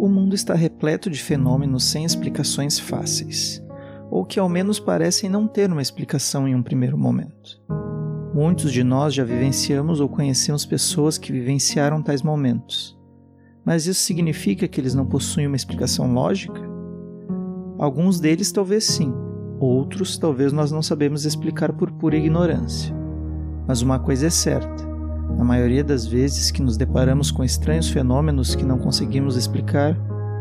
O mundo está repleto de fenômenos sem explicações fáceis, ou que ao menos parecem não ter uma explicação em um primeiro momento. Muitos de nós já vivenciamos ou conhecemos pessoas que vivenciaram tais momentos. Mas isso significa que eles não possuem uma explicação lógica? Alguns deles talvez sim, outros talvez nós não sabemos explicar por pura ignorância. Mas uma coisa é certa: a maioria das vezes que nos deparamos com estranhos fenômenos que não conseguimos explicar,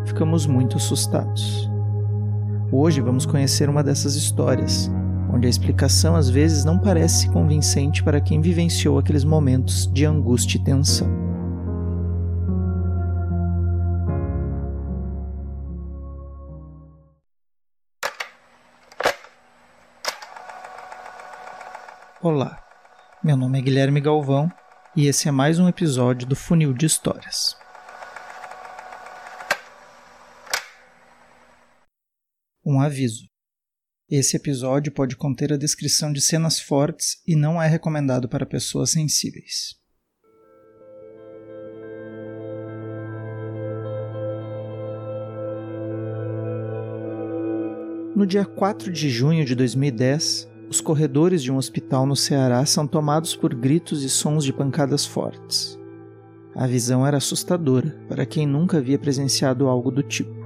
ficamos muito assustados. Hoje vamos conhecer uma dessas histórias, onde a explicação às vezes não parece convincente para quem vivenciou aqueles momentos de angústia e tensão. Olá, meu nome é Guilherme Galvão e esse é mais um episódio do Funil de Histórias. Um aviso: esse episódio pode conter a descrição de cenas fortes e não é recomendado para pessoas sensíveis. No dia 4 de junho de 2010, os corredores de um hospital no Ceará são tomados por gritos e sons de pancadas fortes. A visão era assustadora para quem nunca havia presenciado algo do tipo.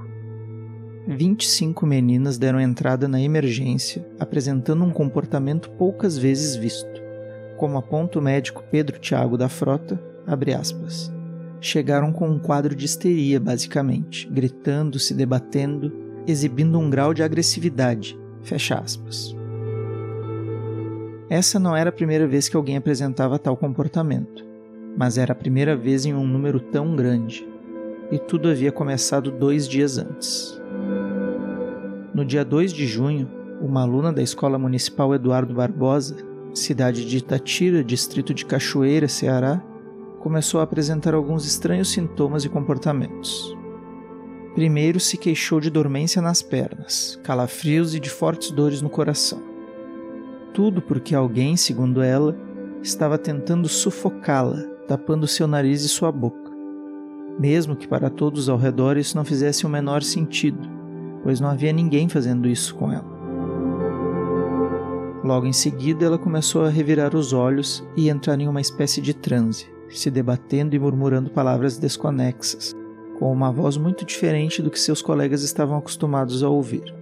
25 meninas deram entrada na emergência, apresentando um comportamento poucas vezes visto. Como aponta o médico Pedro Tiago da Frota, aspas, chegaram com um quadro de histeria, basicamente, gritando, se debatendo, exibindo um grau de agressividade, fecha aspas. Essa não era a primeira vez que alguém apresentava tal comportamento, mas era a primeira vez em um número tão grande, e tudo havia começado dois dias antes. No dia 2 de junho, uma aluna da Escola Municipal Eduardo Barbosa, cidade de Itatira, distrito de Cachoeira, Ceará, começou a apresentar alguns estranhos sintomas e comportamentos. Primeiro se queixou de dormência nas pernas, calafrios e de fortes dores no coração tudo porque alguém, segundo ela, estava tentando sufocá-la, tapando seu nariz e sua boca. Mesmo que para todos ao redor isso não fizesse o menor sentido, pois não havia ninguém fazendo isso com ela. Logo em seguida, ela começou a revirar os olhos e entrar em uma espécie de transe, se debatendo e murmurando palavras desconexas, com uma voz muito diferente do que seus colegas estavam acostumados a ouvir.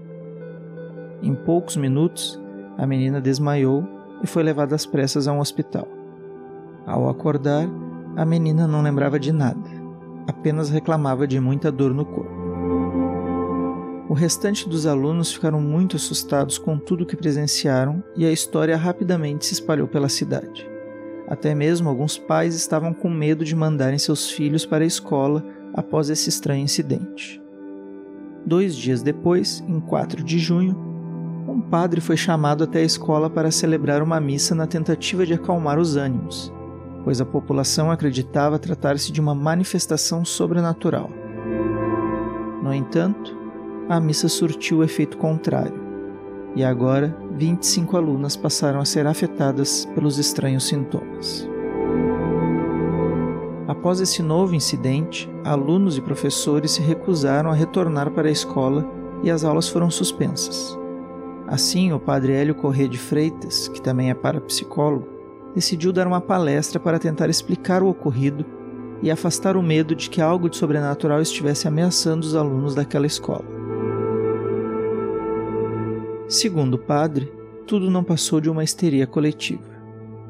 Em poucos minutos, a menina desmaiou e foi levada às pressas a um hospital. Ao acordar, a menina não lembrava de nada, apenas reclamava de muita dor no corpo. O restante dos alunos ficaram muito assustados com tudo que presenciaram e a história rapidamente se espalhou pela cidade. Até mesmo alguns pais estavam com medo de mandarem seus filhos para a escola após esse estranho incidente. Dois dias depois, em 4 de junho, um padre foi chamado até a escola para celebrar uma missa na tentativa de acalmar os ânimos, pois a população acreditava tratar-se de uma manifestação sobrenatural. No entanto, a missa surtiu o efeito contrário, e agora 25 alunas passaram a ser afetadas pelos estranhos sintomas. Após esse novo incidente, alunos e professores se recusaram a retornar para a escola e as aulas foram suspensas. Assim, o padre Hélio Corrêa de Freitas, que também é parapsicólogo, decidiu dar uma palestra para tentar explicar o ocorrido e afastar o medo de que algo de sobrenatural estivesse ameaçando os alunos daquela escola. Segundo o padre, tudo não passou de uma histeria coletiva.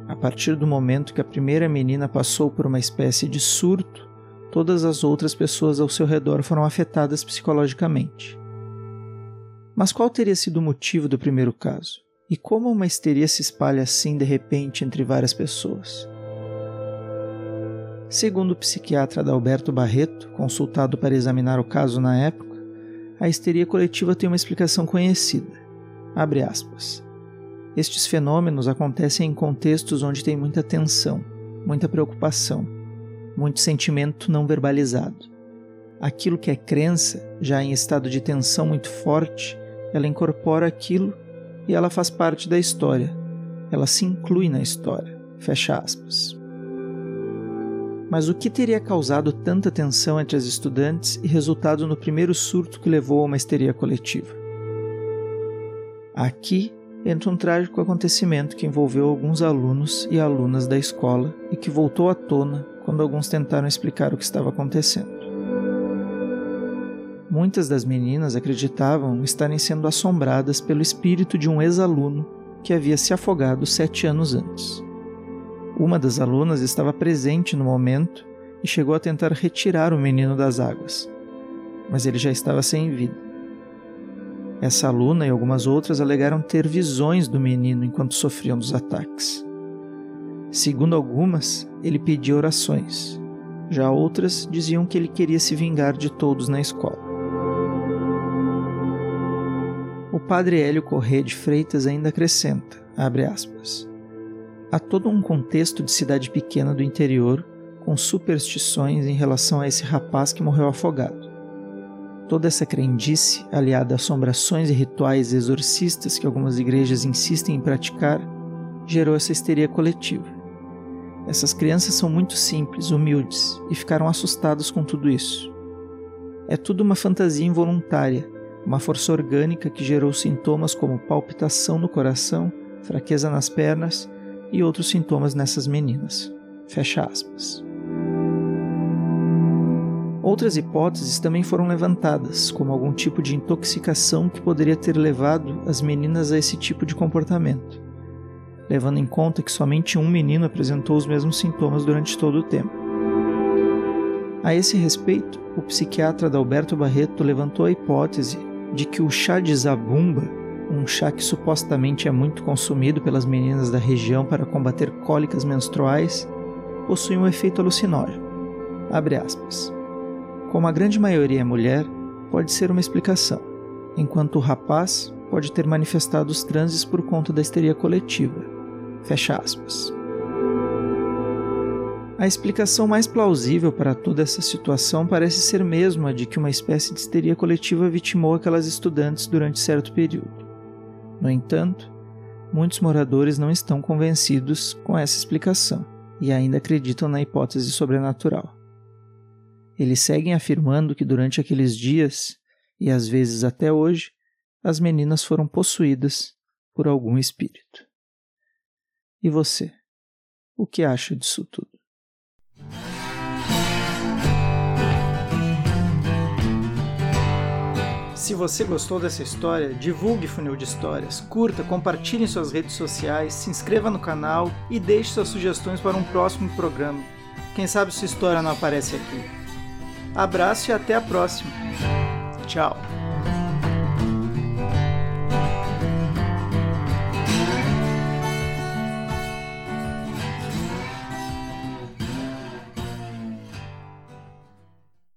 A partir do momento que a primeira menina passou por uma espécie de surto, todas as outras pessoas ao seu redor foram afetadas psicologicamente. Mas qual teria sido o motivo do primeiro caso? E como uma histeria se espalha assim de repente entre várias pessoas? Segundo o psiquiatra Adalberto Barreto, consultado para examinar o caso na época, a histeria coletiva tem uma explicação conhecida. Abre aspas. Estes fenômenos acontecem em contextos onde tem muita tensão, muita preocupação, muito sentimento não verbalizado. Aquilo que é crença, já em estado de tensão muito forte, ela incorpora aquilo e ela faz parte da história. Ela se inclui na história. Fecha aspas. Mas o que teria causado tanta tensão entre as estudantes e resultado no primeiro surto que levou a uma histeria coletiva? Aqui entra um trágico acontecimento que envolveu alguns alunos e alunas da escola e que voltou à tona quando alguns tentaram explicar o que estava acontecendo. Muitas das meninas acreditavam estarem sendo assombradas pelo espírito de um ex-aluno que havia se afogado sete anos antes. Uma das alunas estava presente no momento e chegou a tentar retirar o menino das águas, mas ele já estava sem vida. Essa aluna e algumas outras alegaram ter visões do menino enquanto sofriam dos ataques. Segundo algumas, ele pedia orações. Já outras diziam que ele queria se vingar de todos na escola. Padre Hélio Corrêa de Freitas ainda acrescenta, abre aspas, Há todo um contexto de cidade pequena do interior com superstições em relação a esse rapaz que morreu afogado. Toda essa crendice, aliada a assombrações e rituais exorcistas que algumas igrejas insistem em praticar, gerou essa histeria coletiva. Essas crianças são muito simples, humildes e ficaram assustadas com tudo isso. É tudo uma fantasia involuntária, uma força orgânica que gerou sintomas como palpitação no coração, fraqueza nas pernas e outros sintomas nessas meninas. Fecha aspas. Outras hipóteses também foram levantadas, como algum tipo de intoxicação que poderia ter levado as meninas a esse tipo de comportamento, levando em conta que somente um menino apresentou os mesmos sintomas durante todo o tempo. A esse respeito, o psiquiatra Adalberto Barreto levantou a hipótese de que o chá de zabumba, um chá que supostamente é muito consumido pelas meninas da região para combater cólicas menstruais, possui um efeito alucinógeno. Abre aspas. Como a grande maioria é mulher, pode ser uma explicação, enquanto o rapaz pode ter manifestado os transes por conta da histeria coletiva. Fecha aspas. A explicação mais plausível para toda essa situação parece ser mesmo a de que uma espécie de histeria coletiva vitimou aquelas estudantes durante certo período. No entanto, muitos moradores não estão convencidos com essa explicação e ainda acreditam na hipótese sobrenatural. Eles seguem afirmando que durante aqueles dias, e às vezes até hoje, as meninas foram possuídas por algum espírito. E você? O que acha disso tudo? Se você gostou dessa história, divulgue Funil de Histórias, curta, compartilhe em suas redes sociais, se inscreva no canal e deixe suas sugestões para um próximo programa. Quem sabe sua história não aparece aqui. Abraço e até a próxima. Tchau.